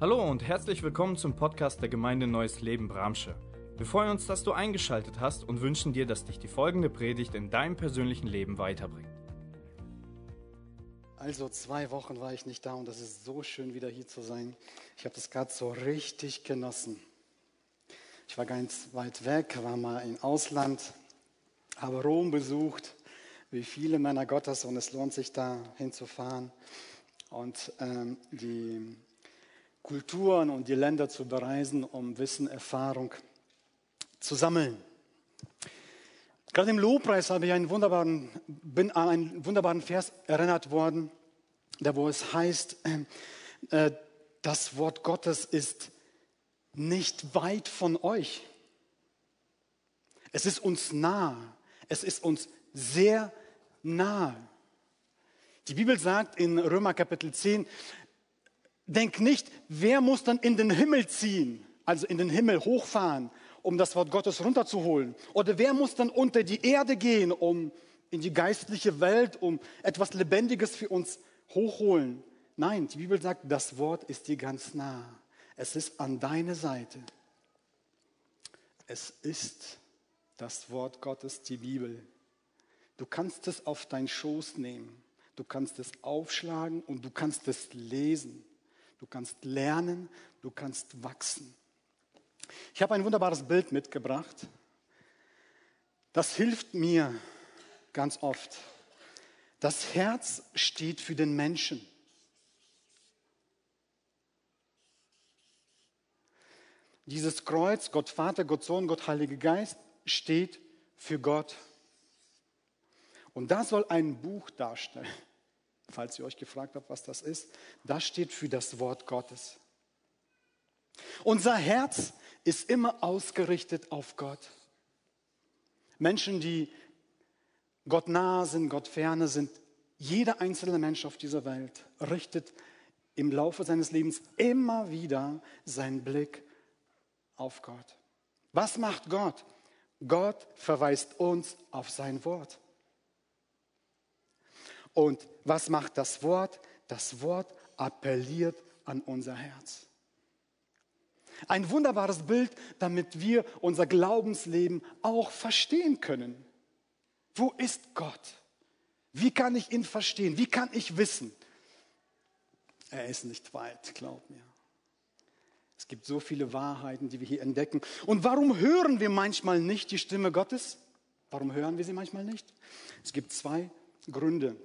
Hallo und herzlich willkommen zum Podcast der Gemeinde Neues Leben Bramsche. Wir freuen uns, dass du eingeschaltet hast und wünschen dir, dass dich die folgende Predigt in deinem persönlichen Leben weiterbringt. Also zwei Wochen war ich nicht da und es ist so schön wieder hier zu sein. Ich habe das gerade so richtig genossen. Ich war ganz weit weg, war mal im Ausland, habe Rom besucht, wie viele Männer Gottes und es lohnt sich da hinzufahren und ähm, die Kulturen und die Länder zu bereisen, um Wissen, Erfahrung zu sammeln. Gerade im Lobpreis habe ich einen wunderbaren, bin an einen wunderbaren Vers erinnert worden, da wo es heißt, äh, das Wort Gottes ist nicht weit von euch. Es ist uns nah. Es ist uns sehr nah. Die Bibel sagt in Römer Kapitel 10, Denk nicht, wer muss dann in den Himmel ziehen, also in den Himmel hochfahren, um das Wort Gottes runterzuholen? Oder wer muss dann unter die Erde gehen, um in die geistliche Welt, um etwas Lebendiges für uns hochholen? Nein, die Bibel sagt, das Wort ist dir ganz nah. Es ist an deiner Seite. Es ist das Wort Gottes, die Bibel. Du kannst es auf deinen Schoß nehmen. Du kannst es aufschlagen und du kannst es lesen. Du kannst lernen, du kannst wachsen. Ich habe ein wunderbares Bild mitgebracht. Das hilft mir ganz oft. Das Herz steht für den Menschen. Dieses Kreuz, Gott Vater, Gott Sohn, Gott Heiliger Geist, steht für Gott. Und das soll ein Buch darstellen falls ihr euch gefragt habt, was das ist, das steht für das Wort Gottes. Unser Herz ist immer ausgerichtet auf Gott. Menschen, die Gott nahe sind, Gott ferne sind, jeder einzelne Mensch auf dieser Welt richtet im Laufe seines Lebens immer wieder seinen Blick auf Gott. Was macht Gott? Gott verweist uns auf sein Wort. Und was macht das Wort? Das Wort appelliert an unser Herz. Ein wunderbares Bild, damit wir unser Glaubensleben auch verstehen können. Wo ist Gott? Wie kann ich ihn verstehen? Wie kann ich wissen? Er ist nicht weit, glaub mir. Es gibt so viele Wahrheiten, die wir hier entdecken. Und warum hören wir manchmal nicht die Stimme Gottes? Warum hören wir sie manchmal nicht? Es gibt zwei Gründe.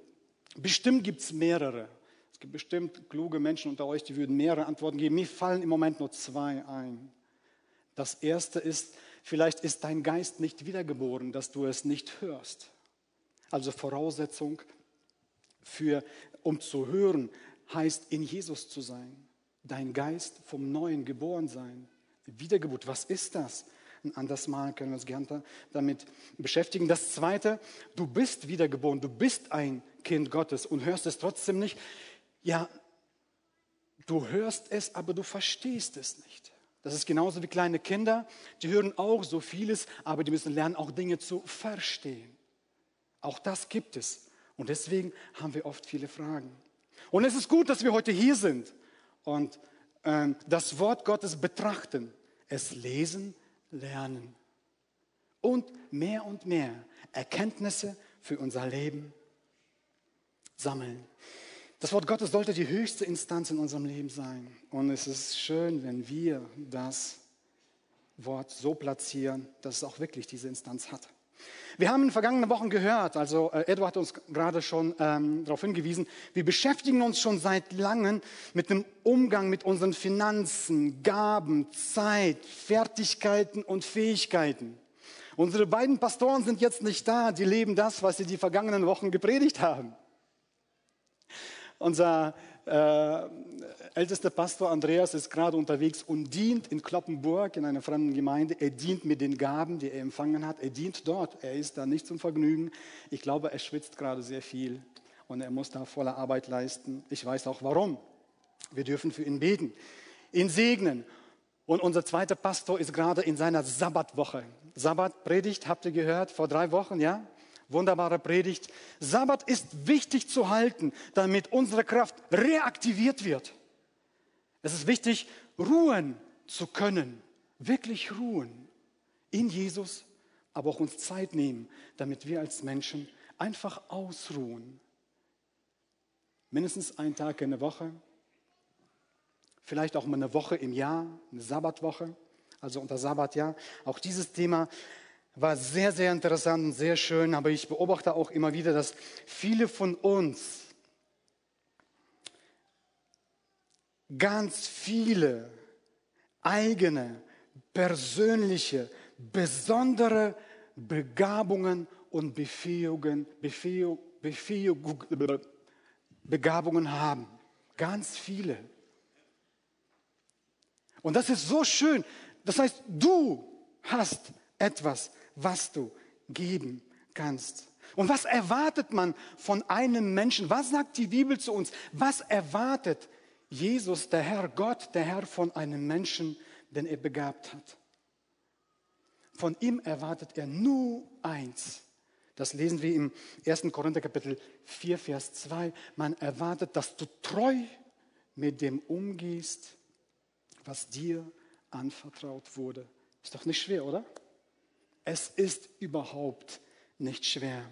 Bestimmt gibt es mehrere. Es gibt bestimmt kluge Menschen unter euch, die würden mehrere Antworten geben. Mir fallen im Moment nur zwei ein. Das erste ist, vielleicht ist dein Geist nicht wiedergeboren, dass du es nicht hörst. Also Voraussetzung für, um zu hören, heißt in Jesus zu sein. Dein Geist vom Neuen geboren sein. Wiedergeburt, was ist das? Ein anderes Mal können wir uns gerne damit beschäftigen. Das zweite, du bist wiedergeboren, du bist ein Kind Gottes und hörst es trotzdem nicht. Ja, du hörst es, aber du verstehst es nicht. Das ist genauso wie kleine Kinder, die hören auch so vieles, aber die müssen lernen, auch Dinge zu verstehen. Auch das gibt es. Und deswegen haben wir oft viele Fragen. Und es ist gut, dass wir heute hier sind und äh, das Wort Gottes betrachten, es lesen, lernen und mehr und mehr Erkenntnisse für unser Leben sammeln. Das Wort Gottes sollte die höchste Instanz in unserem Leben sein. Und es ist schön, wenn wir das Wort so platzieren, dass es auch wirklich diese Instanz hat. Wir haben in den vergangenen Wochen gehört, also äh, Edward hat uns gerade schon ähm, darauf hingewiesen, wir beschäftigen uns schon seit langem mit dem Umgang mit unseren Finanzen, Gaben, Zeit, Fertigkeiten und Fähigkeiten. Unsere beiden Pastoren sind jetzt nicht da, die leben das, was sie die vergangenen Wochen gepredigt haben. Unser äh, ältester Pastor Andreas ist gerade unterwegs und dient in Kloppenburg in einer fremden Gemeinde. Er dient mit den Gaben, die er empfangen hat. Er dient dort. Er ist da nicht zum Vergnügen. Ich glaube, er schwitzt gerade sehr viel und er muss da voller Arbeit leisten. Ich weiß auch warum. Wir dürfen für ihn beten, ihn segnen. Und unser zweiter Pastor ist gerade in seiner Sabbatwoche. Sabbatpredigt, habt ihr gehört, vor drei Wochen, ja? Wunderbare Predigt. Sabbat ist wichtig zu halten, damit unsere Kraft reaktiviert wird. Es ist wichtig, ruhen zu können, wirklich ruhen in Jesus, aber auch uns Zeit nehmen, damit wir als Menschen einfach ausruhen. Mindestens einen Tag in der Woche, vielleicht auch mal eine Woche im Jahr, eine Sabbatwoche, also unter Sabbatjahr. Auch dieses Thema war sehr, sehr interessant und sehr schön, aber ich beobachte auch immer wieder, dass viele von uns ganz viele eigene, persönliche, besondere Begabungen und Befähigungen, Befähig, Begabungen haben. Ganz viele. Und das ist so schön. Das heißt, du hast etwas, was du geben kannst. Und was erwartet man von einem Menschen? Was sagt die Bibel zu uns? Was erwartet Jesus, der Herr Gott, der Herr von einem Menschen, den er begabt hat? Von ihm erwartet er nur eins. Das lesen wir im 1. Korinther Kapitel 4, Vers 2. Man erwartet, dass du treu mit dem umgehst, was dir anvertraut wurde. Ist doch nicht schwer, oder? Es ist überhaupt nicht schwer.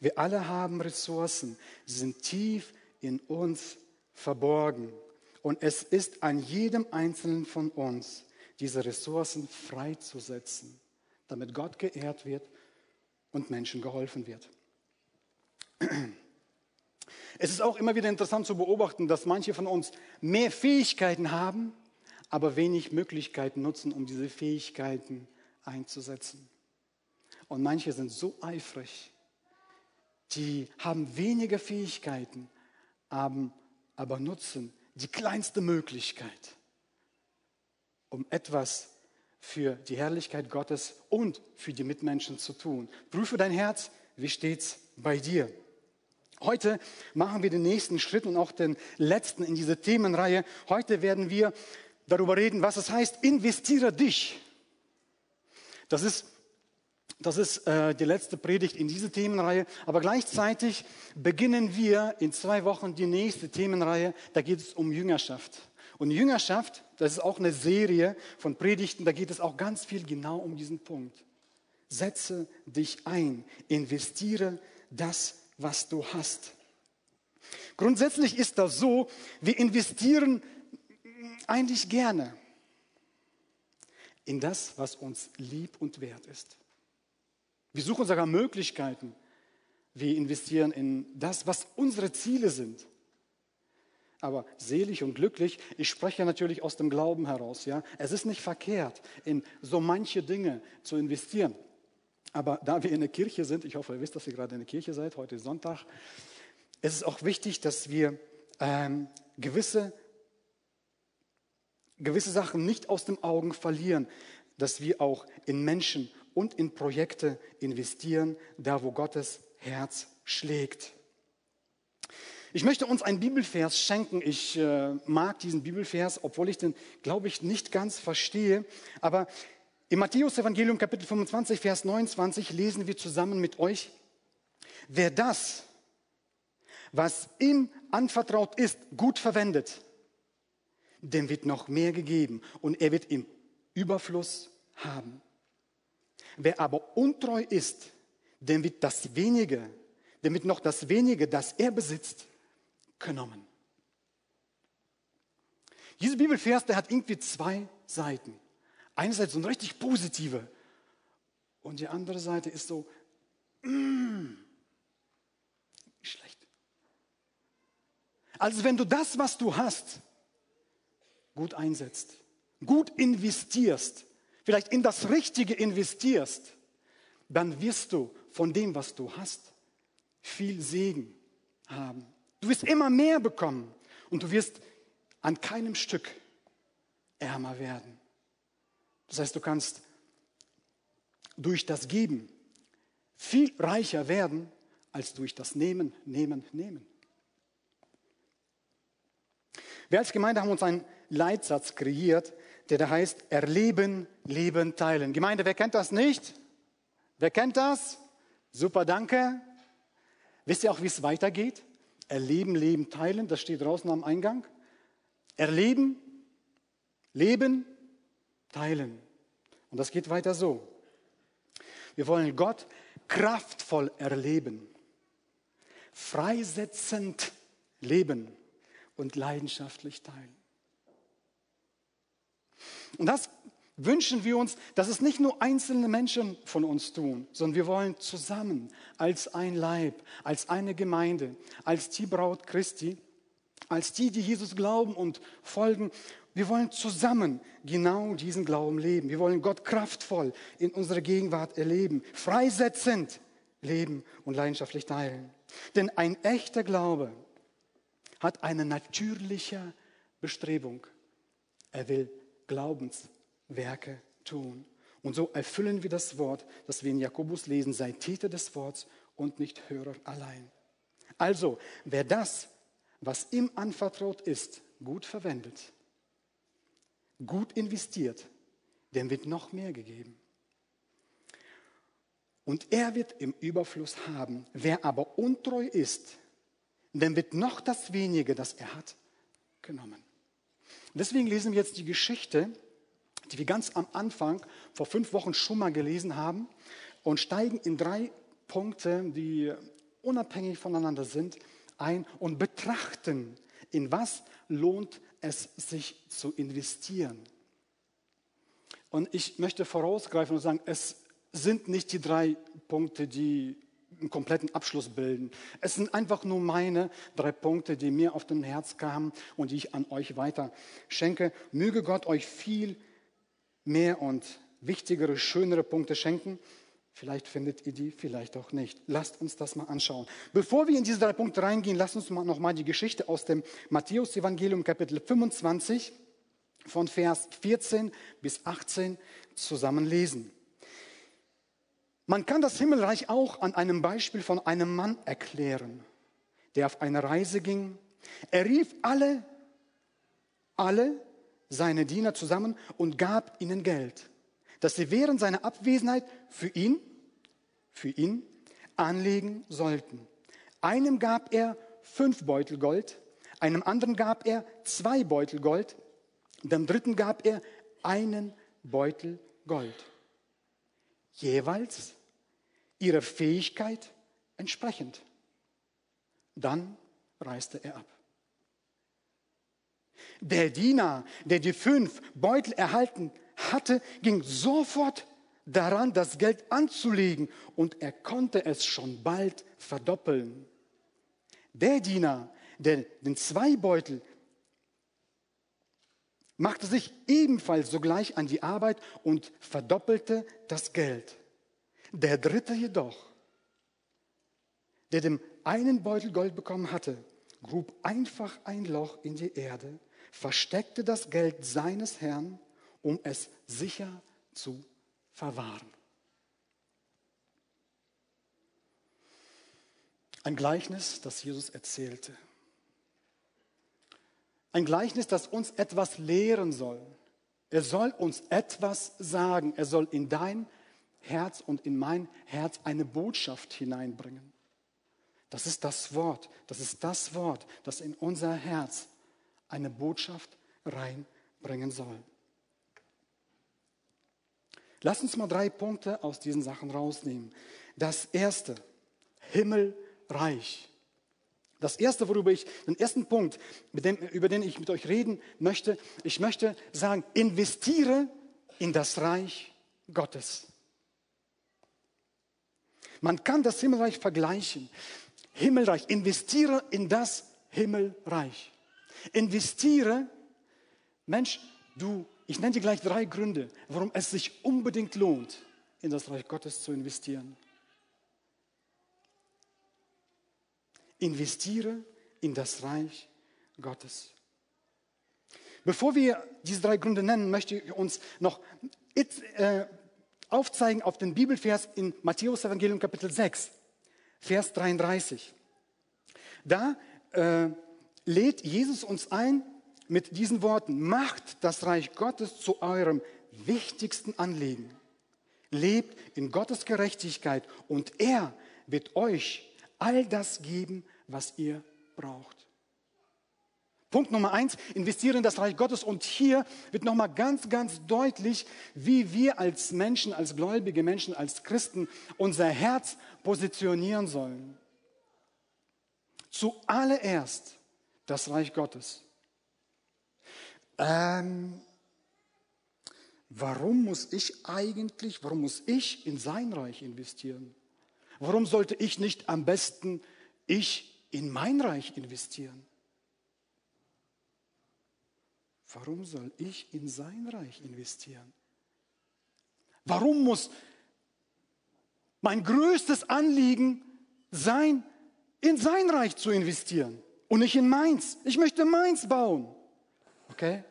Wir alle haben Ressourcen, sie sind tief in uns verborgen. Und es ist an jedem Einzelnen von uns, diese Ressourcen freizusetzen, damit Gott geehrt wird und Menschen geholfen wird. Es ist auch immer wieder interessant zu beobachten, dass manche von uns mehr Fähigkeiten haben, aber wenig Möglichkeiten nutzen, um diese Fähigkeiten einzusetzen. Und manche sind so eifrig, die haben weniger Fähigkeiten, aber nutzen die kleinste Möglichkeit, um etwas für die Herrlichkeit Gottes und für die Mitmenschen zu tun. Prüfe dein Herz, wie steht's bei dir? Heute machen wir den nächsten Schritt und auch den letzten in dieser Themenreihe. Heute werden wir darüber reden, was es heißt, investiere dich. Das ist, das ist äh, die letzte Predigt in dieser Themenreihe. Aber gleichzeitig beginnen wir in zwei Wochen die nächste Themenreihe. Da geht es um Jüngerschaft. Und Jüngerschaft, das ist auch eine Serie von Predigten, da geht es auch ganz viel genau um diesen Punkt. Setze dich ein, investiere das, was du hast. Grundsätzlich ist das so, wir investieren eigentlich gerne in das, was uns lieb und wert ist. Wir suchen sogar Möglichkeiten. Wir investieren in das, was unsere Ziele sind. Aber selig und glücklich, ich spreche natürlich aus dem Glauben heraus. Ja? Es ist nicht verkehrt, in so manche Dinge zu investieren. Aber da wir in der Kirche sind, ich hoffe, ihr wisst, dass ihr gerade in der Kirche seid, heute ist Sonntag, es ist auch wichtig, dass wir ähm, gewisse gewisse Sachen nicht aus den Augen verlieren, dass wir auch in Menschen und in Projekte investieren, da wo Gottes Herz schlägt. Ich möchte uns einen Bibelvers schenken. Ich äh, mag diesen Bibelvers, obwohl ich den, glaube ich, nicht ganz verstehe. Aber im Matthäus-Evangelium, Kapitel 25, Vers 29, lesen wir zusammen mit euch: Wer das, was ihm anvertraut ist, gut verwendet, dem wird noch mehr gegeben und er wird im Überfluss haben. Wer aber untreu ist, dem wird das wenige, dem wird noch das wenige, das er besitzt, genommen. Dieser Bibelvers, der hat irgendwie zwei Seiten. Einerseits so eine richtig positive und die andere Seite ist so, mm, schlecht. Also wenn du das, was du hast, gut einsetzt, gut investierst, vielleicht in das Richtige investierst, dann wirst du von dem, was du hast, viel Segen haben. Du wirst immer mehr bekommen und du wirst an keinem Stück ärmer werden. Das heißt, du kannst durch das Geben viel reicher werden als durch das Nehmen, Nehmen, Nehmen. Wir als Gemeinde haben uns einen Leitsatz kreiert, der da heißt, erleben, leben, teilen. Gemeinde, wer kennt das nicht? Wer kennt das? Super, danke. Wisst ihr auch, wie es weitergeht? Erleben, leben, teilen, das steht draußen am Eingang. Erleben, leben, teilen. Und das geht weiter so. Wir wollen Gott kraftvoll erleben, freisetzend leben und leidenschaftlich teilen. Und das wünschen wir uns, dass es nicht nur einzelne Menschen von uns tun, sondern wir wollen zusammen als ein Leib, als eine Gemeinde, als die Braut Christi, als die, die Jesus glauben und folgen. Wir wollen zusammen genau diesen Glauben leben. Wir wollen Gott kraftvoll in unserer Gegenwart erleben, freisetzend leben und leidenschaftlich teilen. Denn ein echter Glaube hat eine natürliche Bestrebung. Er will Glaubens Werke tun. Und so erfüllen wir das Wort, das wir in Jakobus lesen, sei Täter des Wortes und nicht Hörer allein. Also, wer das, was ihm anvertraut ist, gut verwendet, gut investiert, dem wird noch mehr gegeben. Und er wird im Überfluss haben. Wer aber untreu ist, dem wird noch das wenige, das er hat, genommen. Deswegen lesen wir jetzt die Geschichte die wir ganz am Anfang vor fünf Wochen schon mal gelesen haben und steigen in drei Punkte, die unabhängig voneinander sind, ein und betrachten, in was lohnt es sich zu investieren. Und ich möchte vorausgreifen und sagen, es sind nicht die drei Punkte, die einen kompletten Abschluss bilden. Es sind einfach nur meine drei Punkte, die mir auf dem Herz kamen und die ich an euch weiter schenke. Möge Gott euch viel mehr und wichtigere, schönere Punkte schenken. Vielleicht findet ihr die, vielleicht auch nicht. Lasst uns das mal anschauen. Bevor wir in diese drei Punkte reingehen, lasst uns mal noch mal die Geschichte aus dem Matthäus-Evangelium, Kapitel 25, von Vers 14 bis 18 zusammen lesen. Man kann das Himmelreich auch an einem Beispiel von einem Mann erklären, der auf eine Reise ging. Er rief alle, alle, seine Diener zusammen und gab ihnen Geld, dass sie während seiner Abwesenheit für ihn, für ihn anlegen sollten. Einem gab er fünf Beutel Gold, einem anderen gab er zwei Beutel Gold, dem dritten gab er einen Beutel Gold. Jeweils ihrer Fähigkeit entsprechend. Dann reiste er ab. Der Diener, der die fünf Beutel erhalten hatte, ging sofort daran, das Geld anzulegen und er konnte es schon bald verdoppeln. Der Diener, der den zwei Beutel machte sich ebenfalls sogleich an die Arbeit und verdoppelte das Geld. Der dritte jedoch, der dem einen Beutel Gold bekommen hatte, grub einfach ein Loch in die Erde versteckte das Geld seines Herrn, um es sicher zu verwahren. Ein Gleichnis, das Jesus erzählte. Ein Gleichnis, das uns etwas lehren soll. Er soll uns etwas sagen. Er soll in dein Herz und in mein Herz eine Botschaft hineinbringen. Das ist das Wort. Das ist das Wort, das in unser Herz eine Botschaft reinbringen soll. Lass uns mal drei Punkte aus diesen Sachen rausnehmen. Das erste, Himmelreich. Das erste, worüber ich, den ersten Punkt, dem, über den ich mit euch reden möchte, ich möchte sagen, investiere in das Reich Gottes. Man kann das Himmelreich vergleichen. Himmelreich, investiere in das Himmelreich. Investiere, Mensch, du, ich nenne dir gleich drei Gründe, warum es sich unbedingt lohnt, in das Reich Gottes zu investieren. Investiere in das Reich Gottes. Bevor wir diese drei Gründe nennen, möchte ich uns noch äh, aufzeigen auf den Bibelvers in Matthäus Evangelium Kapitel 6, Vers 33. Da äh, lädt Jesus uns ein mit diesen Worten, macht das Reich Gottes zu eurem wichtigsten Anliegen. Lebt in Gottes Gerechtigkeit und er wird euch all das geben, was ihr braucht. Punkt Nummer eins, investiere in das Reich Gottes. Und hier wird nochmal ganz, ganz deutlich, wie wir als Menschen, als gläubige Menschen, als Christen unser Herz positionieren sollen. Zuallererst das Reich Gottes. Ähm, warum muss ich eigentlich, warum muss ich in sein Reich investieren? Warum sollte ich nicht am besten ich in mein Reich investieren? Warum soll ich in sein Reich investieren? Warum muss mein größtes Anliegen sein, in sein Reich zu investieren und nicht in meins? Ich möchte meins bauen. Okay?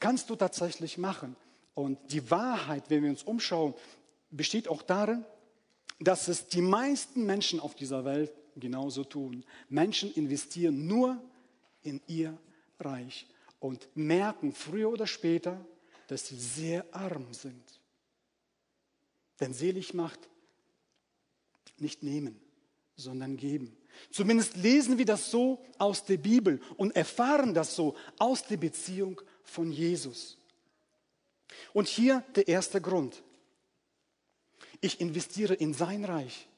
Kannst du tatsächlich machen. Und die Wahrheit, wenn wir uns umschauen, besteht auch darin, dass es die meisten Menschen auf dieser Welt genauso tun. Menschen investieren nur in ihr Reich und merken früher oder später, dass sie sehr arm sind. Denn selig macht nicht nehmen, sondern geben. Zumindest lesen wir das so aus der Bibel und erfahren das so aus der Beziehung von Jesus. Und hier der erste Grund. Ich investiere in sein Reich,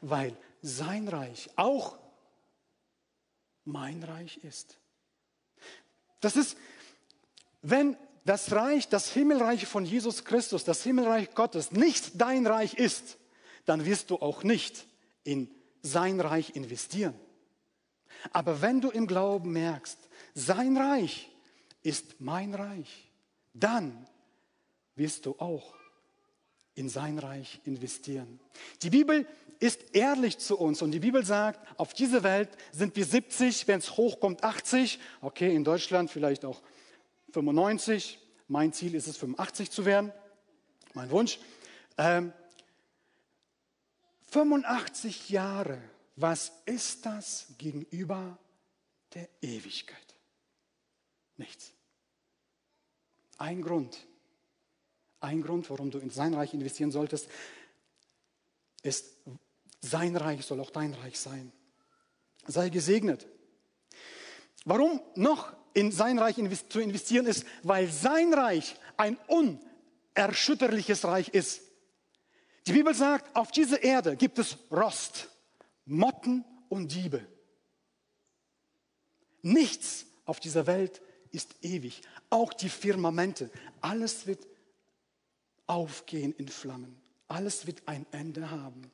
weil sein Reich auch mein Reich ist. Das ist, wenn das Reich, das Himmelreich von Jesus Christus, das Himmelreich Gottes nicht dein Reich ist, dann wirst du auch nicht in sein Reich investieren. Aber wenn du im Glauben merkst, sein Reich ist mein Reich, dann wirst du auch in sein Reich investieren. Die Bibel ist ehrlich zu uns und die Bibel sagt, auf dieser Welt sind wir 70, wenn es hochkommt 80, okay, in Deutschland vielleicht auch 95. Mein Ziel ist es, 85 zu werden, mein Wunsch. Ähm, 85 Jahre, was ist das gegenüber der Ewigkeit? Nichts. Ein Grund, ein Grund, warum du in sein Reich investieren solltest, ist, sein Reich soll auch dein Reich sein. Sei gesegnet. Warum noch in sein Reich zu investieren ist, weil sein Reich ein unerschütterliches Reich ist. Die Bibel sagt, auf dieser Erde gibt es Rost, Motten und Diebe. Nichts auf dieser Welt ist ewig. Auch die Firmamente. Alles wird aufgehen in Flammen. Alles wird ein Ende haben.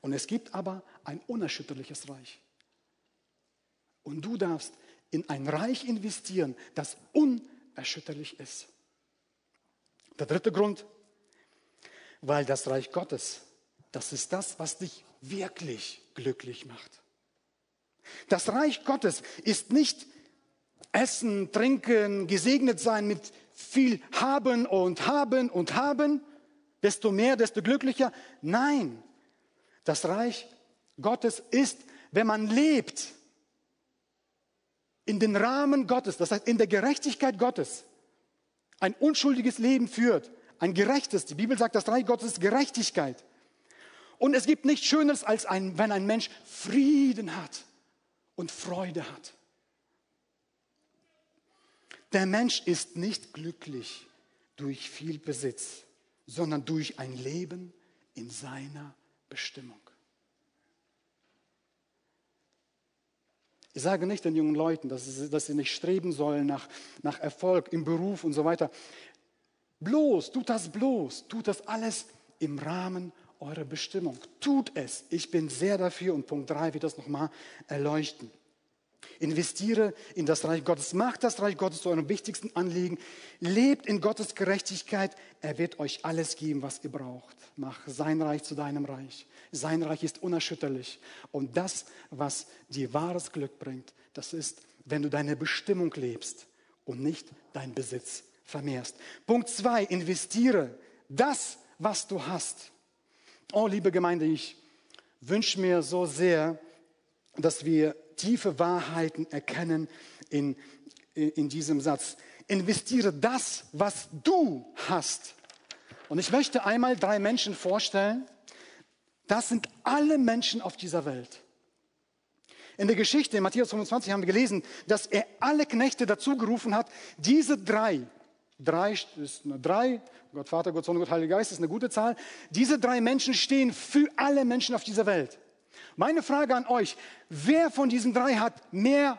Und es gibt aber ein unerschütterliches Reich. Und du darfst in ein Reich investieren, das unerschütterlich ist. Der dritte Grund, weil das Reich Gottes, das ist das, was dich wirklich glücklich macht. Das Reich Gottes ist nicht Essen, Trinken, gesegnet sein mit viel haben und haben und haben, desto mehr, desto glücklicher. Nein, das Reich Gottes ist, wenn man lebt in den Rahmen Gottes, das heißt in der Gerechtigkeit Gottes, ein unschuldiges Leben führt, ein gerechtes. Die Bibel sagt, das Reich Gottes ist Gerechtigkeit. Und es gibt nichts Schöneres, als ein, wenn ein Mensch Frieden hat und Freude hat. Der Mensch ist nicht glücklich durch viel Besitz, sondern durch ein Leben in seiner Bestimmung. Ich sage nicht den jungen Leuten, dass sie, dass sie nicht streben sollen nach, nach Erfolg im Beruf und so weiter. Bloß, tut das bloß, tut das alles im Rahmen eurer Bestimmung. Tut es. Ich bin sehr dafür und Punkt 3 wird das nochmal erleuchten. Investiere in das Reich Gottes. Macht das Reich Gottes zu eurem wichtigsten Anliegen. Lebt in Gottes Gerechtigkeit. Er wird euch alles geben, was ihr braucht. Mach sein Reich zu deinem Reich. Sein Reich ist unerschütterlich. Und das, was dir wahres Glück bringt, das ist, wenn du deine Bestimmung lebst und nicht dein Besitz vermehrst. Punkt zwei, investiere das, was du hast. Oh, liebe Gemeinde, ich wünsche mir so sehr, dass wir tiefe Wahrheiten erkennen in, in diesem Satz. Investiere das, was du hast. Und ich möchte einmal drei Menschen vorstellen. Das sind alle Menschen auf dieser Welt. In der Geschichte, in Matthäus 25 haben wir gelesen, dass er alle Knechte dazu gerufen hat, diese drei, drei ist eine drei, Gott Vater, Gott Sohn, Gott Heiliger Geist ist eine gute Zahl, diese drei Menschen stehen für alle Menschen auf dieser Welt. Meine Frage an euch, wer von diesen drei hat mehr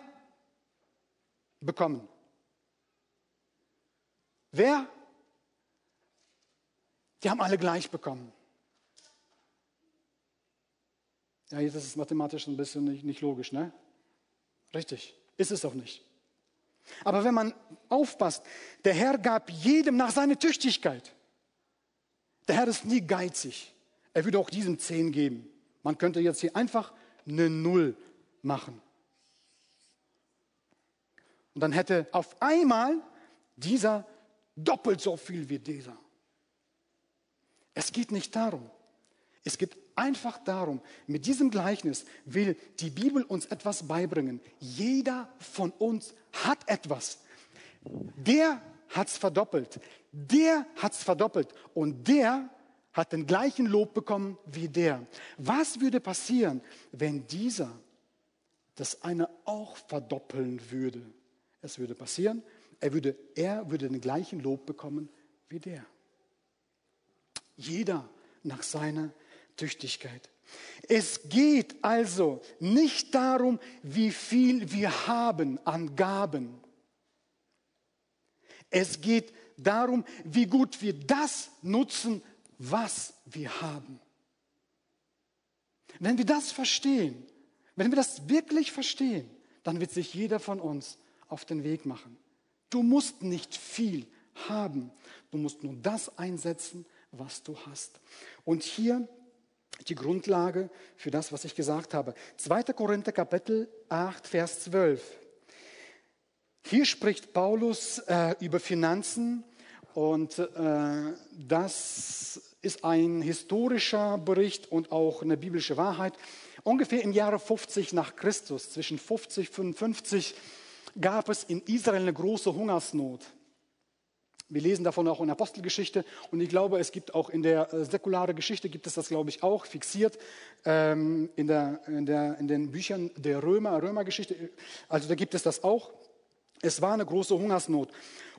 bekommen? Wer? Die haben alle gleich bekommen. Ja, jetzt ist es mathematisch ein bisschen nicht, nicht logisch, ne? Richtig, ist es auch nicht. Aber wenn man aufpasst, der Herr gab jedem nach seiner Tüchtigkeit. Der Herr ist nie geizig. Er würde auch diesem zehn geben. Man könnte jetzt hier einfach eine Null machen. Und dann hätte auf einmal dieser doppelt so viel wie dieser. Es geht nicht darum. Es geht einfach darum, mit diesem Gleichnis will die Bibel uns etwas beibringen. Jeder von uns hat etwas. Der hat es verdoppelt. Der hat es verdoppelt. Und der hat den gleichen Lob bekommen wie der. Was würde passieren, wenn dieser das eine auch verdoppeln würde? Es würde passieren, er würde, er würde den gleichen Lob bekommen wie der. Jeder nach seiner Tüchtigkeit. Es geht also nicht darum, wie viel wir haben an Gaben. Es geht darum, wie gut wir das nutzen, was wir haben. Wenn wir das verstehen, wenn wir das wirklich verstehen, dann wird sich jeder von uns auf den Weg machen. Du musst nicht viel haben, du musst nur das einsetzen, was du hast. Und hier die Grundlage für das, was ich gesagt habe. 2. Korinther Kapitel 8, Vers 12. Hier spricht Paulus äh, über Finanzen und äh, das ist ein historischer Bericht und auch eine biblische Wahrheit. Ungefähr im Jahre 50 nach Christus, zwischen 50 und 55, gab es in Israel eine große Hungersnot. Wir lesen davon auch in der Apostelgeschichte und ich glaube, es gibt auch in der äh, säkularen Geschichte, gibt es das, glaube ich, auch fixiert ähm, in, der, in, der, in den Büchern der Römer, Römergeschichte. Also da gibt es das auch. Es war eine große Hungersnot.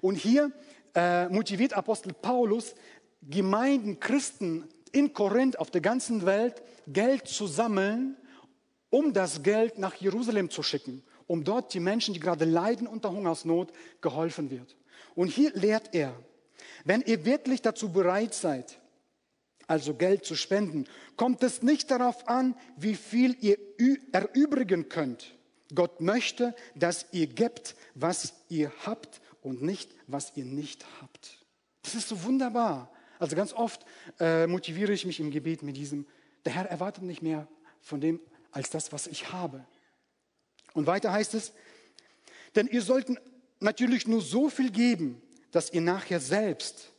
Und hier äh, motiviert Apostel Paulus Gemeinden, Christen in Korinth auf der ganzen Welt Geld zu sammeln, um das Geld nach Jerusalem zu schicken, um dort die Menschen, die gerade leiden unter Hungersnot, geholfen wird. Und hier lehrt er, wenn ihr wirklich dazu bereit seid, also Geld zu spenden, kommt es nicht darauf an, wie viel ihr erübrigen könnt. Gott möchte, dass ihr gebt, was ihr habt und nicht, was ihr nicht habt. Das ist so wunderbar. Also ganz oft äh, motiviere ich mich im Gebet mit diesem, der Herr erwartet nicht mehr von dem als das, was ich habe. Und weiter heißt es, denn ihr sollten natürlich nur so viel geben, dass ihr nachher selbst,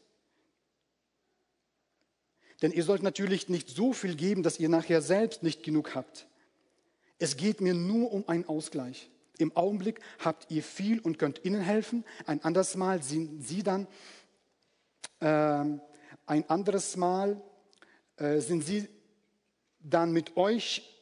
denn ihr sollt natürlich nicht so viel geben, dass ihr nachher selbst nicht genug habt. Es geht mir nur um einen Ausgleich. Im Augenblick habt ihr viel und könnt ihnen helfen. Ein anderes Mal sind sie dann, äh, ein anderes Mal äh, sind sie dann mit euch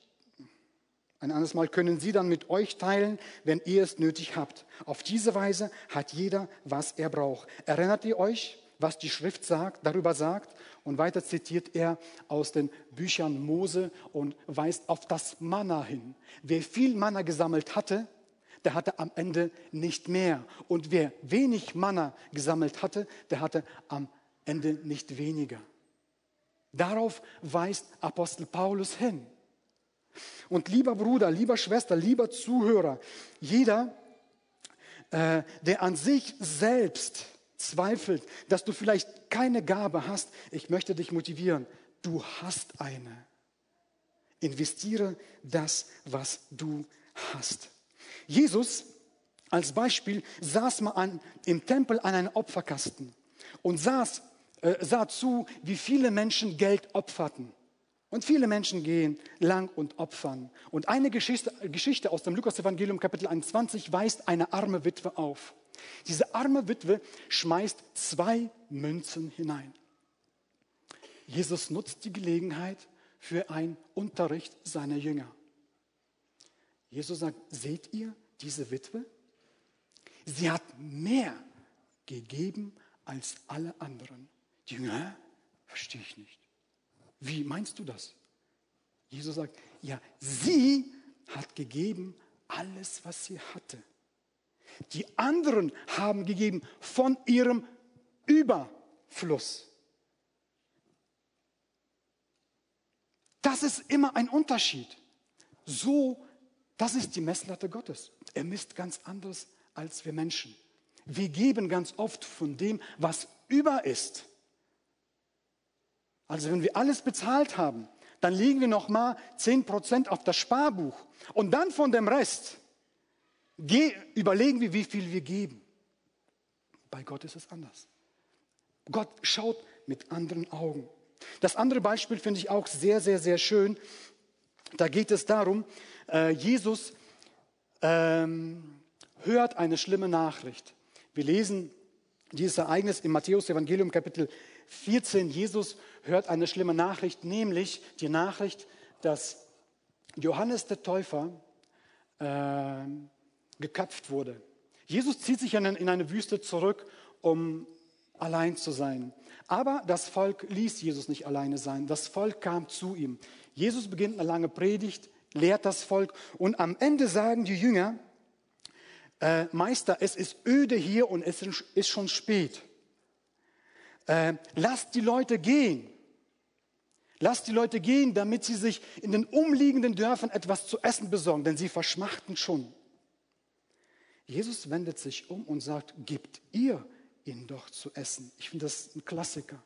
ein anderes Mal können sie dann mit euch teilen, wenn ihr es nötig habt. Auf diese Weise hat jeder, was er braucht. Erinnert ihr euch, was die Schrift sagt, darüber sagt? Und weiter zitiert er aus den Büchern Mose und weist auf das Manna hin. Wer viel Manna gesammelt hatte, der hatte am Ende nicht mehr. Und wer wenig Manna gesammelt hatte, der hatte am Ende nicht weniger. Darauf weist Apostel Paulus hin. Und lieber Bruder, lieber Schwester, lieber Zuhörer, jeder, äh, der an sich selbst zweifelt, dass du vielleicht keine Gabe hast, ich möchte dich motivieren, du hast eine. Investiere das, was du hast. Jesus als Beispiel saß mal an, im Tempel an einem Opferkasten und saß, äh, sah zu, wie viele Menschen Geld opferten. Und viele Menschen gehen lang und opfern. Und eine Geschichte, Geschichte aus dem Lukas-Evangelium, Kapitel 21, weist eine arme Witwe auf. Diese arme Witwe schmeißt zwei Münzen hinein. Jesus nutzt die Gelegenheit für einen Unterricht seiner Jünger. Jesus sagt, seht ihr diese Witwe? Sie hat mehr gegeben als alle anderen. Die Jünger, verstehe ich nicht. Wie meinst du das? Jesus sagt, ja, sie hat gegeben alles, was sie hatte. Die anderen haben gegeben von ihrem Überfluss. Das ist immer ein Unterschied. So, das ist die Messlatte Gottes. Er misst ganz anders als wir Menschen. Wir geben ganz oft von dem, was über ist. Also wenn wir alles bezahlt haben, dann legen wir noch mal 10% auf das Sparbuch und dann von dem Rest überlegen wir, wie viel wir geben. Bei Gott ist es anders. Gott schaut mit anderen Augen. Das andere Beispiel finde ich auch sehr, sehr, sehr schön. Da geht es darum, äh, Jesus ähm, hört eine schlimme Nachricht. Wir lesen dieses Ereignis im Matthäus-Evangelium, Kapitel 14. Jesus hört eine schlimme Nachricht, nämlich die Nachricht, dass Johannes der Täufer äh, geköpft wurde. Jesus zieht sich in eine Wüste zurück, um allein zu sein. Aber das Volk ließ Jesus nicht alleine sein. Das Volk kam zu ihm. Jesus beginnt eine lange Predigt, lehrt das Volk und am Ende sagen die Jünger, äh, Meister, es ist öde hier und es ist schon spät. Äh, lasst die Leute gehen. Lasst die Leute gehen, damit sie sich in den umliegenden Dörfern etwas zu essen besorgen, denn sie verschmachten schon. Jesus wendet sich um und sagt, gebt ihr ihnen doch zu essen. Ich finde das ein Klassiker.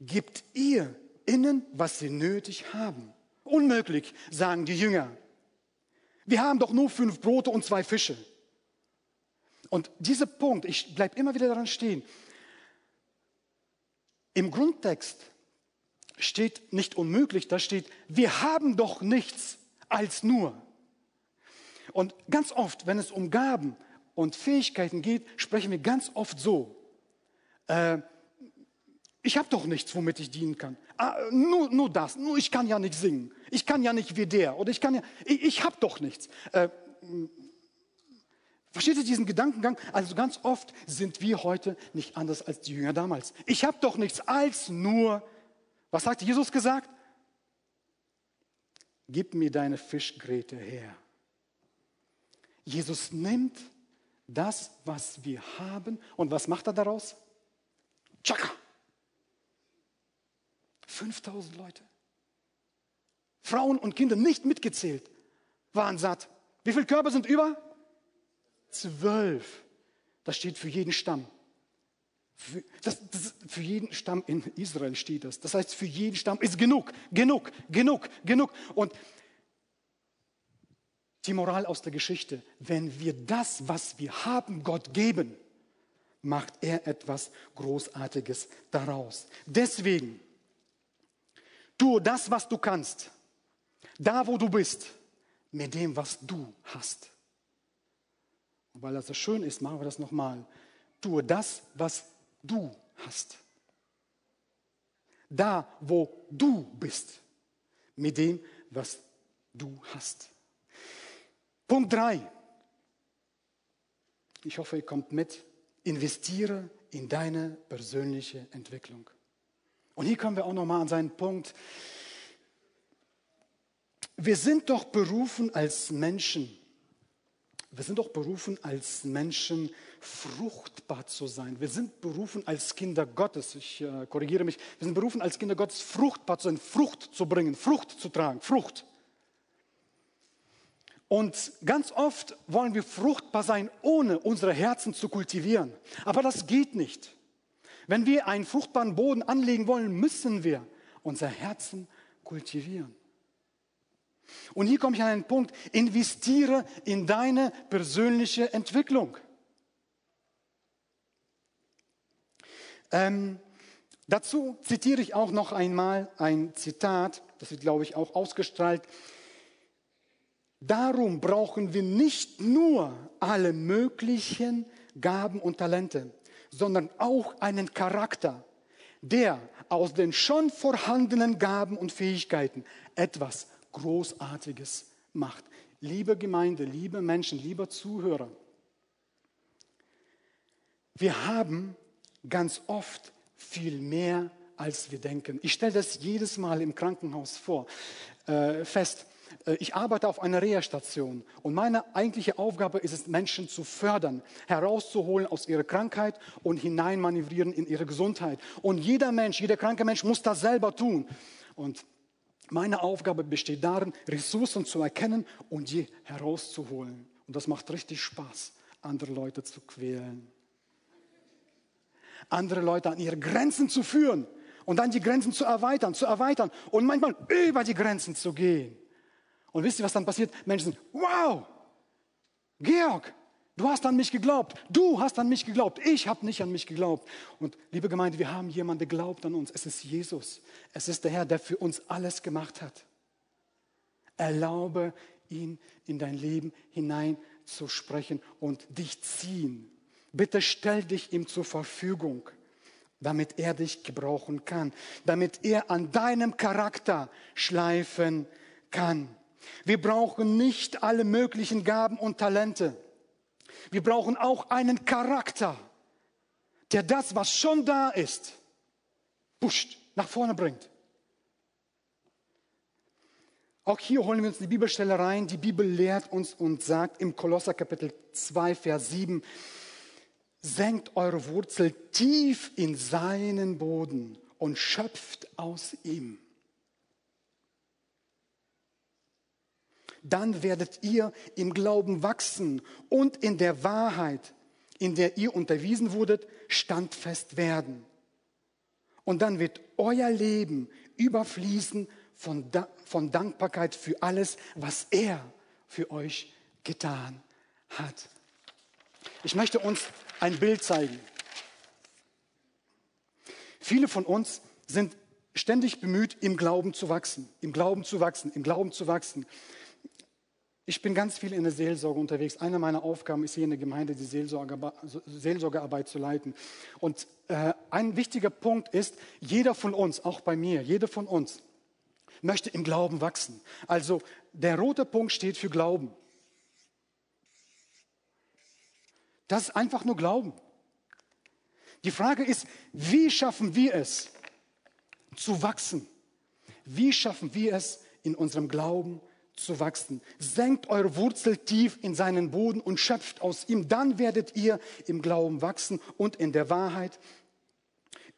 Gebt ihr ihnen, was sie nötig haben. Unmöglich, sagen die Jünger. Wir haben doch nur fünf Brote und zwei Fische. Und dieser Punkt, ich bleibe immer wieder daran stehen, im Grundtext steht nicht unmöglich, da steht, wir haben doch nichts als nur. Und ganz oft, wenn es um Gaben und Fähigkeiten geht, sprechen wir ganz oft so. Äh, ich habe doch nichts, womit ich dienen kann. Ah, nur, nur das, nur ich kann ja nicht singen. Ich kann ja nicht wie der. Oder ich kann ja, ich, ich habe doch nichts. Äh, versteht ihr diesen Gedankengang? Also ganz oft sind wir heute nicht anders als die Jünger damals. Ich habe doch nichts als nur, was hat Jesus gesagt? Gib mir deine Fischgräte her. Jesus nimmt das, was wir haben, und was macht er daraus? Tschakka! 5000 Leute. Frauen und Kinder nicht mitgezählt, waren satt. Wie viele Körper sind über? Zwölf. Das steht für jeden Stamm. Für, das, das, für jeden Stamm in Israel steht das. Das heißt, für jeden Stamm ist genug, genug, genug, genug. Und die Moral aus der Geschichte, wenn wir das, was wir haben, Gott geben, macht er etwas Großartiges daraus. Deswegen, tue das, was du kannst, da, wo du bist, mit dem, was du hast. Und weil das so schön ist, machen wir das nochmal. Tue das, was du hast. Da, wo du bist, mit dem, was du hast. Punkt 3. Ich hoffe, ihr kommt mit. Investiere in deine persönliche Entwicklung. Und hier kommen wir auch nochmal an seinen Punkt. Wir sind doch berufen als Menschen, wir sind doch berufen als Menschen fruchtbar zu sein. Wir sind berufen als Kinder Gottes. Ich äh, korrigiere mich. Wir sind berufen als Kinder Gottes fruchtbar zu sein, Frucht zu bringen, Frucht zu tragen, Frucht. Und ganz oft wollen wir fruchtbar sein, ohne unsere Herzen zu kultivieren. Aber das geht nicht. Wenn wir einen fruchtbaren Boden anlegen wollen, müssen wir unser Herzen kultivieren. Und hier komme ich an einen Punkt, investiere in deine persönliche Entwicklung. Ähm, dazu zitiere ich auch noch einmal ein Zitat, das wird, glaube ich, auch ausgestrahlt Darum brauchen wir nicht nur alle möglichen Gaben und Talente, sondern auch einen Charakter, der aus den schon vorhandenen Gaben und Fähigkeiten etwas Großartiges macht. Liebe Gemeinde, liebe Menschen, lieber Zuhörer, wir haben ganz oft viel mehr, als wir denken. Ich stelle das jedes Mal im Krankenhaus vor, äh, fest. Äh, ich arbeite auf einer Reha-Station und meine eigentliche Aufgabe ist es, Menschen zu fördern, herauszuholen aus ihrer Krankheit und hineinmanövrieren in ihre Gesundheit. Und jeder Mensch, jeder kranke Mensch muss das selber tun. Und meine Aufgabe besteht darin, Ressourcen zu erkennen und die herauszuholen. Und das macht richtig Spaß, andere Leute zu quälen. Andere Leute an ihre Grenzen zu führen und dann die Grenzen zu erweitern, zu erweitern und manchmal über die Grenzen zu gehen. Und wisst ihr, was dann passiert? Menschen sagen, wow, Georg, du hast an mich geglaubt. Du hast an mich geglaubt. Ich habe nicht an mich geglaubt. Und liebe Gemeinde, wir haben jemanden, der glaubt an uns. Es ist Jesus. Es ist der Herr, der für uns alles gemacht hat. Erlaube ihn in dein Leben hineinzusprechen und dich ziehen. Bitte stell dich ihm zur Verfügung damit er dich gebrauchen kann, damit er an deinem Charakter schleifen kann. Wir brauchen nicht alle möglichen Gaben und Talente. Wir brauchen auch einen Charakter, der das, was schon da ist, pusht, nach vorne bringt. Auch hier holen wir uns die Bibelstelle rein. Die Bibel lehrt uns und sagt im Kolosser Kapitel 2, Vers 7, senkt eure Wurzel tief in seinen Boden und schöpft aus ihm. Dann werdet ihr im Glauben wachsen und in der Wahrheit, in der ihr unterwiesen wurdet, standfest werden. Und dann wird euer Leben überfließen von, da von Dankbarkeit für alles, was er für euch getan hat. Ich möchte uns ein Bild zeigen. Viele von uns sind ständig bemüht, im Glauben zu wachsen, im Glauben zu wachsen, im Glauben zu wachsen. Ich bin ganz viel in der Seelsorge unterwegs. Eine meiner Aufgaben ist hier in der Gemeinde die Seelsorgearbeit zu leiten. Und äh, ein wichtiger Punkt ist, jeder von uns, auch bei mir, jeder von uns möchte im Glauben wachsen. Also der rote Punkt steht für Glauben. Das ist einfach nur Glauben. Die Frage ist, wie schaffen wir es zu wachsen? Wie schaffen wir es in unserem Glauben zu wachsen? Senkt eure Wurzel tief in seinen Boden und schöpft aus ihm. Dann werdet ihr im Glauben wachsen und in der Wahrheit,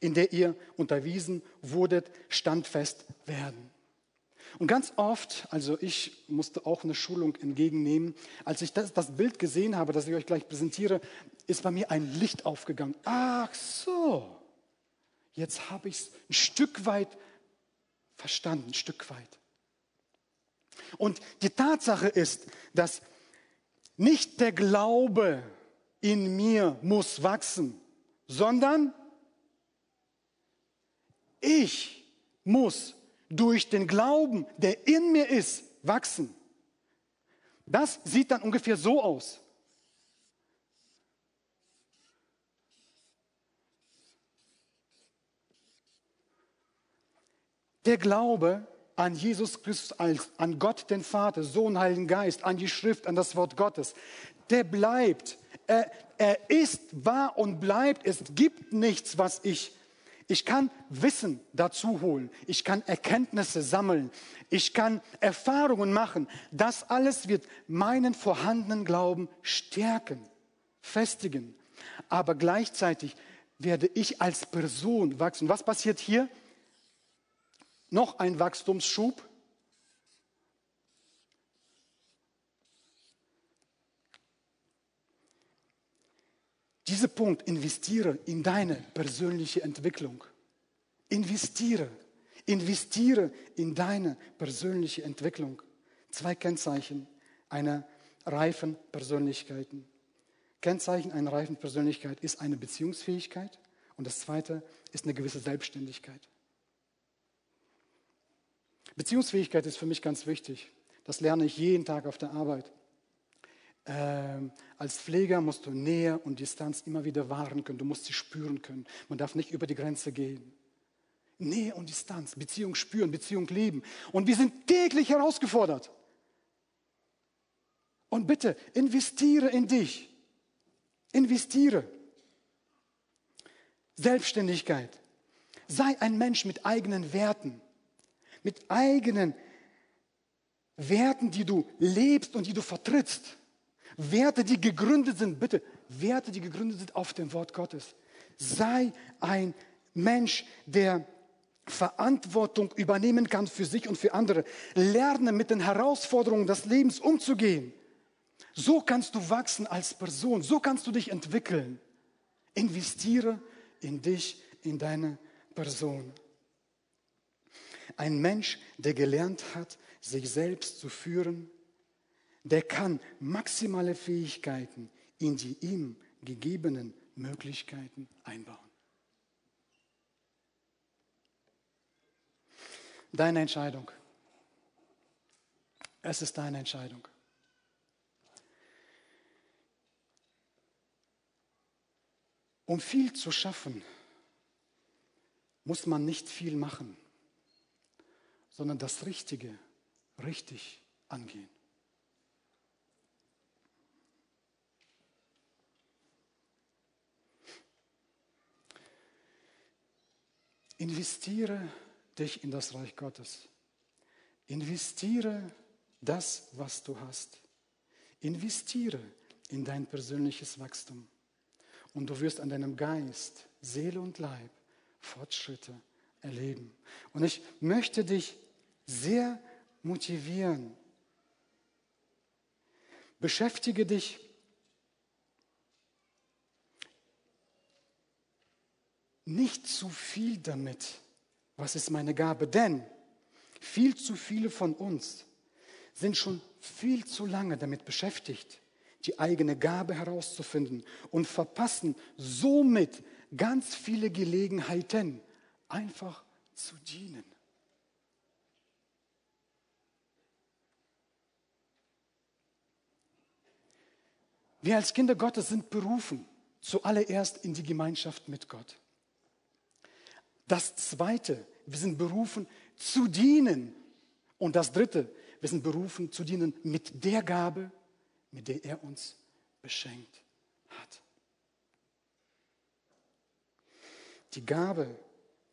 in der ihr unterwiesen wurdet, standfest werden. Und ganz oft, also ich musste auch eine Schulung entgegennehmen, als ich das, das Bild gesehen habe, das ich euch gleich präsentiere, ist bei mir ein Licht aufgegangen. Ach so, jetzt habe ich es ein Stück weit verstanden, ein Stück weit. Und die Tatsache ist, dass nicht der Glaube in mir muss wachsen, sondern ich muss durch den Glauben, der in mir ist, wachsen. Das sieht dann ungefähr so aus. Der Glaube an Jesus Christus als an Gott den Vater, Sohn, Heiligen Geist, an die Schrift, an das Wort Gottes, der bleibt. Er, er ist wahr und bleibt. Es gibt nichts, was ich ich kann Wissen dazu holen. Ich kann Erkenntnisse sammeln. Ich kann Erfahrungen machen. Das alles wird meinen vorhandenen Glauben stärken, festigen. Aber gleichzeitig werde ich als Person wachsen. Was passiert hier? Noch ein Wachstumsschub. Dieser Punkt, investiere in deine persönliche Entwicklung. Investiere, investiere in deine persönliche Entwicklung. Zwei Kennzeichen einer reifen Persönlichkeit. Kennzeichen einer reifen Persönlichkeit ist eine Beziehungsfähigkeit und das zweite ist eine gewisse Selbstständigkeit. Beziehungsfähigkeit ist für mich ganz wichtig. Das lerne ich jeden Tag auf der Arbeit. Ähm, als Pfleger musst du Nähe und Distanz immer wieder wahren können. Du musst sie spüren können. Man darf nicht über die Grenze gehen. Nähe und Distanz, Beziehung spüren, Beziehung leben. Und wir sind täglich herausgefordert. Und bitte, investiere in dich. Investiere. Selbstständigkeit. Sei ein Mensch mit eigenen Werten, mit eigenen Werten, die du lebst und die du vertrittst. Werte, die gegründet sind, bitte, Werte, die gegründet sind auf dem Wort Gottes. Sei ein Mensch, der Verantwortung übernehmen kann für sich und für andere. Lerne mit den Herausforderungen des Lebens umzugehen. So kannst du wachsen als Person, so kannst du dich entwickeln. Investiere in dich, in deine Person. Ein Mensch, der gelernt hat, sich selbst zu führen, der kann maximale Fähigkeiten in die ihm gegebenen Möglichkeiten einbauen. Deine Entscheidung. Es ist deine Entscheidung. Um viel zu schaffen, muss man nicht viel machen, sondern das Richtige richtig angehen. Investiere dich in das Reich Gottes. Investiere das, was du hast. Investiere in dein persönliches Wachstum. Und du wirst an deinem Geist, Seele und Leib Fortschritte erleben. Und ich möchte dich sehr motivieren. Beschäftige dich nicht zu viel damit, was ist meine Gabe, denn viel zu viele von uns sind schon viel zu lange damit beschäftigt, die eigene Gabe herauszufinden und verpassen somit ganz viele Gelegenheiten, einfach zu dienen. Wir als Kinder Gottes sind berufen, zuallererst in die Gemeinschaft mit Gott. Das Zweite, wir sind berufen zu dienen. Und das Dritte, wir sind berufen zu dienen mit der Gabe, mit der er uns beschenkt hat. Die Gabe,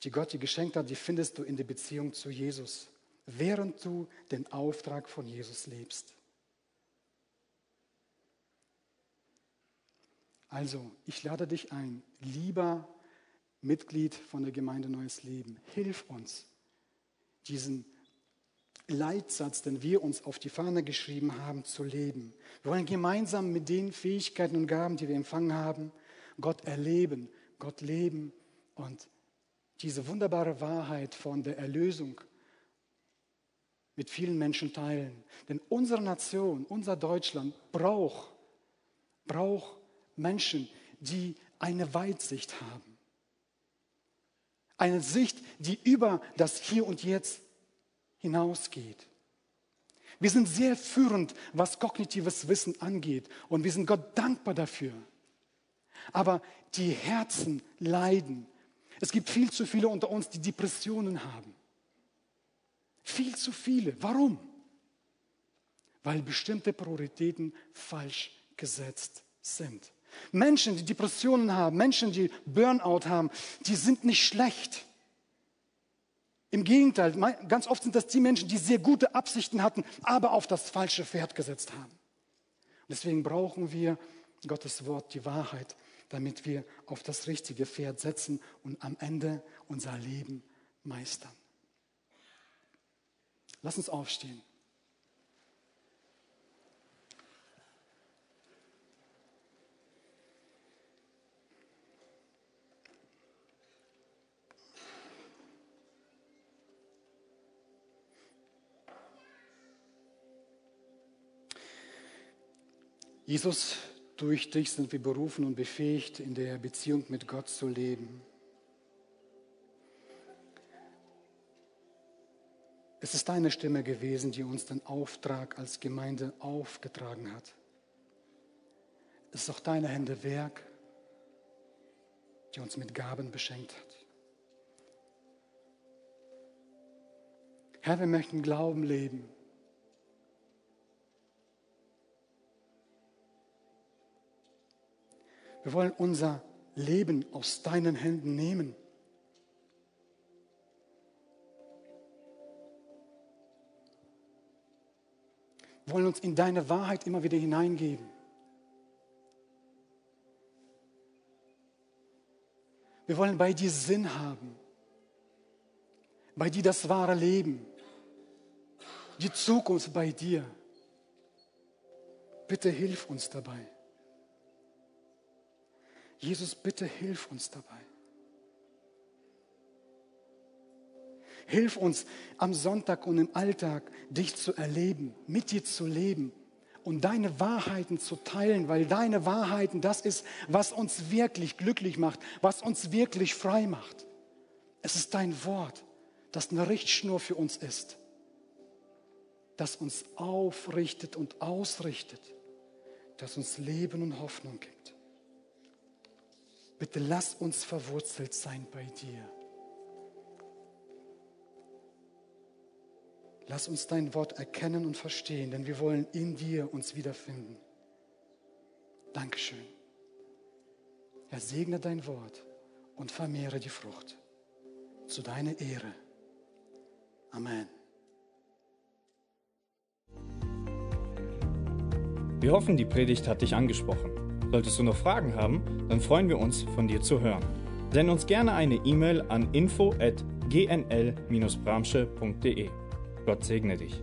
die Gott dir geschenkt hat, die findest du in der Beziehung zu Jesus, während du den Auftrag von Jesus lebst. Also, ich lade dich ein, lieber Mitglied von der Gemeinde Neues Leben, hilf uns, diesen Leitsatz, den wir uns auf die Fahne geschrieben haben, zu leben. Wir wollen gemeinsam mit den Fähigkeiten und Gaben, die wir empfangen haben, Gott erleben, Gott leben und diese wunderbare Wahrheit von der Erlösung mit vielen Menschen teilen. Denn unsere Nation, unser Deutschland braucht, braucht Menschen, die eine Weitsicht haben. Eine Sicht, die über das Hier und Jetzt hinausgeht. Wir sind sehr führend, was kognitives Wissen angeht. Und wir sind Gott dankbar dafür. Aber die Herzen leiden. Es gibt viel zu viele unter uns, die Depressionen haben. Viel zu viele. Warum? Weil bestimmte Prioritäten falsch gesetzt sind. Menschen, die Depressionen haben, Menschen, die Burnout haben, die sind nicht schlecht. Im Gegenteil, ganz oft sind das die Menschen, die sehr gute Absichten hatten, aber auf das falsche Pferd gesetzt haben. Deswegen brauchen wir Gottes Wort, die Wahrheit, damit wir auf das richtige Pferd setzen und am Ende unser Leben meistern. Lass uns aufstehen. Jesus, durch dich sind wir berufen und befähigt, in der Beziehung mit Gott zu leben. Es ist deine Stimme gewesen, die uns den Auftrag als Gemeinde aufgetragen hat. Es ist auch deine Hände Werk, die uns mit Gaben beschenkt hat. Herr, wir möchten Glauben leben. Wir wollen unser Leben aus deinen Händen nehmen. Wir wollen uns in deine Wahrheit immer wieder hineingeben. Wir wollen bei dir Sinn haben, bei dir das wahre Leben, die Zukunft bei dir. Bitte hilf uns dabei. Jesus, bitte hilf uns dabei. Hilf uns am Sonntag und im Alltag, dich zu erleben, mit dir zu leben und deine Wahrheiten zu teilen, weil deine Wahrheiten das ist, was uns wirklich glücklich macht, was uns wirklich frei macht. Es ist dein Wort, das eine Richtschnur für uns ist, das uns aufrichtet und ausrichtet, das uns Leben und Hoffnung gibt. Bitte lass uns verwurzelt sein bei dir. Lass uns dein Wort erkennen und verstehen, denn wir wollen in dir uns wiederfinden. Dankeschön. Er segne dein Wort und vermehre die Frucht. Zu deiner Ehre. Amen. Wir hoffen, die Predigt hat dich angesprochen. Solltest du noch Fragen haben, dann freuen wir uns, von dir zu hören. Send uns gerne eine E-Mail an info@gnl-bramsche.de. Gott segne dich.